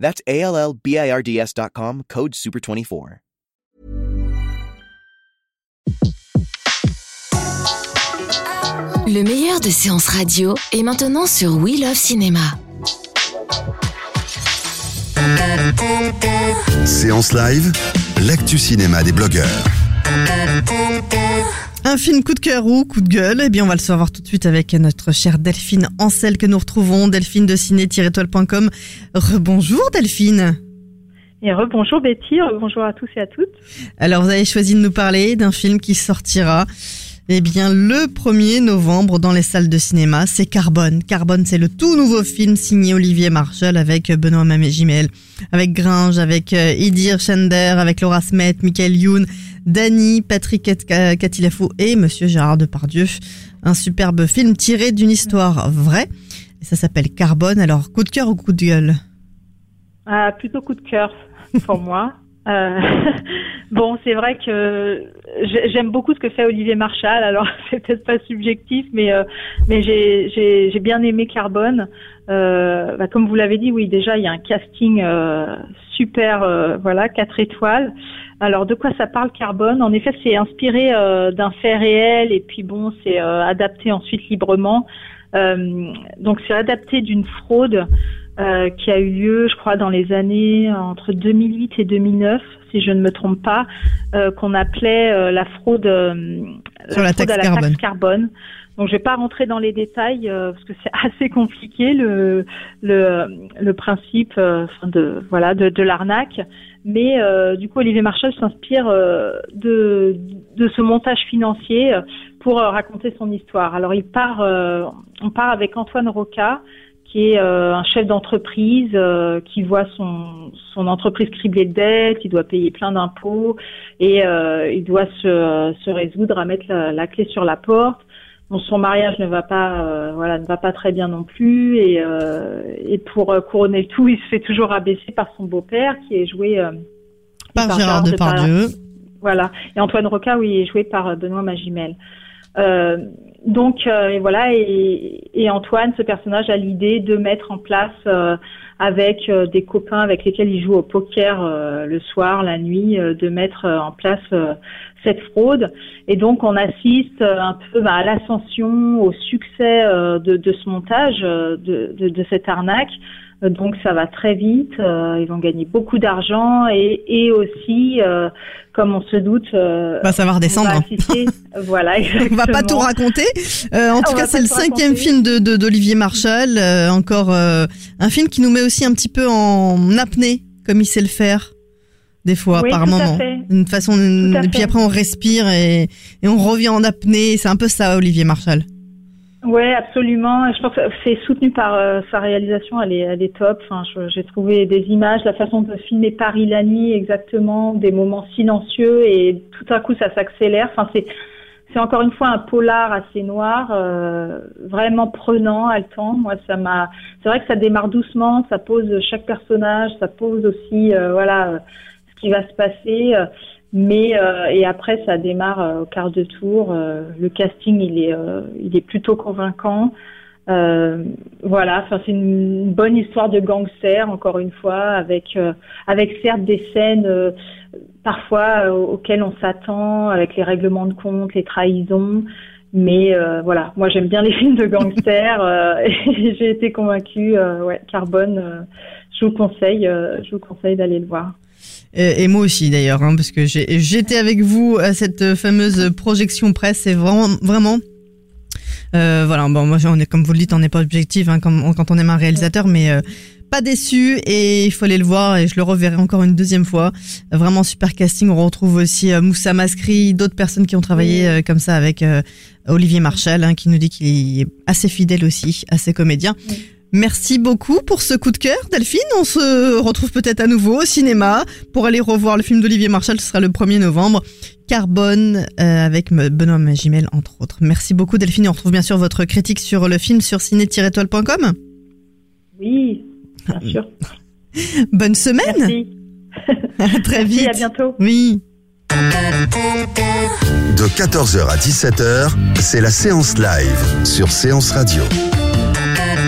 That's A L L B I R D S.com, code SUPER24. Le meilleur de séances radio est maintenant sur We Love Cinéma. Séance live, l'actu cinéma des blogueurs. Un film coup de cœur ou coup de gueule, eh bien on va le savoir tout de suite avec notre chère Delphine Ancel que nous retrouvons, delphine de ciné-toile.com. Rebonjour Delphine. Et rebonjour Betty, bonjour à tous et à toutes. Alors vous avez choisi de nous parler d'un film qui sortira eh bien, le 1er novembre dans les salles de cinéma, c'est Carbone. Carbone, c'est le tout nouveau film signé Olivier Marshall avec Benoît Mamé-Gimel, avec Gringe, avec euh, Idir Schender, avec Laura Smet, Michael Youn, Dany, Patrick Catilafou et Monsieur Gérard Depardieu. Un superbe film tiré d'une histoire vraie. Ça s'appelle Carbone. Alors, coup de cœur ou coup de gueule ah, Plutôt coup de cœur pour moi. Euh, bon, c'est vrai que j'aime beaucoup ce que fait Olivier Marchal. Alors, c'est peut-être pas subjectif, mais euh, mais j'ai j'ai bien aimé Carbone. Euh, bah, comme vous l'avez dit, oui, déjà il y a un casting euh, super, euh, voilà, quatre étoiles. Alors, de quoi ça parle Carbone? En effet, c'est inspiré d'un fait réel et puis bon, c'est adapté ensuite librement. donc, c'est adapté d'une fraude. Euh, qui a eu lieu, je crois, dans les années entre 2008 et 2009, si je ne me trompe pas, euh, qu'on appelait euh, la fraude, Sur la, taxe à la carbone. taxe carbone. Donc je vais pas rentrer dans les détails parce que c'est assez compliqué le le, le principe de voilà de, de l'arnaque. Mais du coup Olivier Marchal s'inspire de de ce montage financier pour raconter son histoire. Alors il part on part avec Antoine Roca qui est euh, un chef d'entreprise euh, qui voit son, son entreprise criblée de dettes, il doit payer plein d'impôts et euh, il doit se, se résoudre à mettre la, clé sur la porte. Bon, son mariage ne va pas, voilà, ne va pas très bien non plus et, et pour couronner le tout, il se fait toujours abaisser par son beau-père qui est joué par, Gérard Depardieu. Voilà. Et Antoine Roca, oui, est joué par Benoît Magimel. Euh, donc euh, et voilà et, et, Antoine, ce personnage, a l'idée de mettre en place euh, avec euh, des copains avec lesquels il joue au poker le soir, la nuit, de mettre en place cette fraude. Et donc on assiste un peu bah, à l'ascension, au succès de, de, ce montage, de, de, de cette arnaque. Donc ça va très vite, euh, ils vont gagner beaucoup d'argent et, et aussi, euh, comme on se doute, euh, va ça va redescendre. On va voilà, on va pas tout raconter. Euh, en tout cas, c'est le cinquième film de d'Olivier Marshall. encore un film qui nous met aussi un petit peu en apnée, comme il sait le faire des fois par moment. Une façon, et puis après on respire et, et on revient en apnée. C'est un peu ça, Olivier Marshall. Ouais, absolument. Je pense que c'est soutenu par euh, sa réalisation, elle est, elle est top. Enfin, j'ai trouvé des images, la façon de filmer Paris la nuit, exactement, des moments silencieux et tout à coup ça s'accélère. Enfin, c'est c'est encore une fois un polar assez noir, euh, vraiment prenant, haletant. Moi, ça m'a. C'est vrai que ça démarre doucement, ça pose chaque personnage, ça pose aussi, euh, voilà, ce qui va se passer. Mais euh, et après ça démarre euh, au quart de tour. Euh, le casting il est il est plutôt convaincant. voilà, enfin c'est une bonne histoire de gangster encore une fois avec avec certes des scènes parfois auxquelles on s'attend avec les règlements de compte, les trahisons. Mais voilà, moi j'aime bien les films de gangsters et j'ai été convaincue. ouais, Carbone, je vous conseille, je vous conseille d'aller le voir. Et, moi aussi d'ailleurs, hein, parce que j'étais avec vous à cette fameuse projection presse. C'est vraiment, vraiment. Euh, voilà, bon, moi, on est, comme vous le dites, on n'est pas objectif hein, quand, quand, on aime un réalisateur, mais euh, pas déçu et il faut aller le voir et je le reverrai encore une deuxième fois. Vraiment super casting. On retrouve aussi euh, Moussa Maskri, d'autres personnes qui ont travaillé euh, comme ça avec Olivier Marchal, hein, qui nous dit qu'il est assez fidèle aussi à ses comédiens. Merci beaucoup pour ce coup de cœur, Delphine. On se retrouve peut-être à nouveau au cinéma pour aller revoir le film d'Olivier Marshall. Ce sera le 1er novembre. Carbone euh, avec Benoît Magimel, entre autres. Merci beaucoup, Delphine. On retrouve bien sûr votre critique sur le film sur ciné-toile.com. Oui, bien sûr. Bonne semaine. Merci. À très vite. à bientôt. Oui. De 14h à 17h, c'est la séance live sur Séance Radio.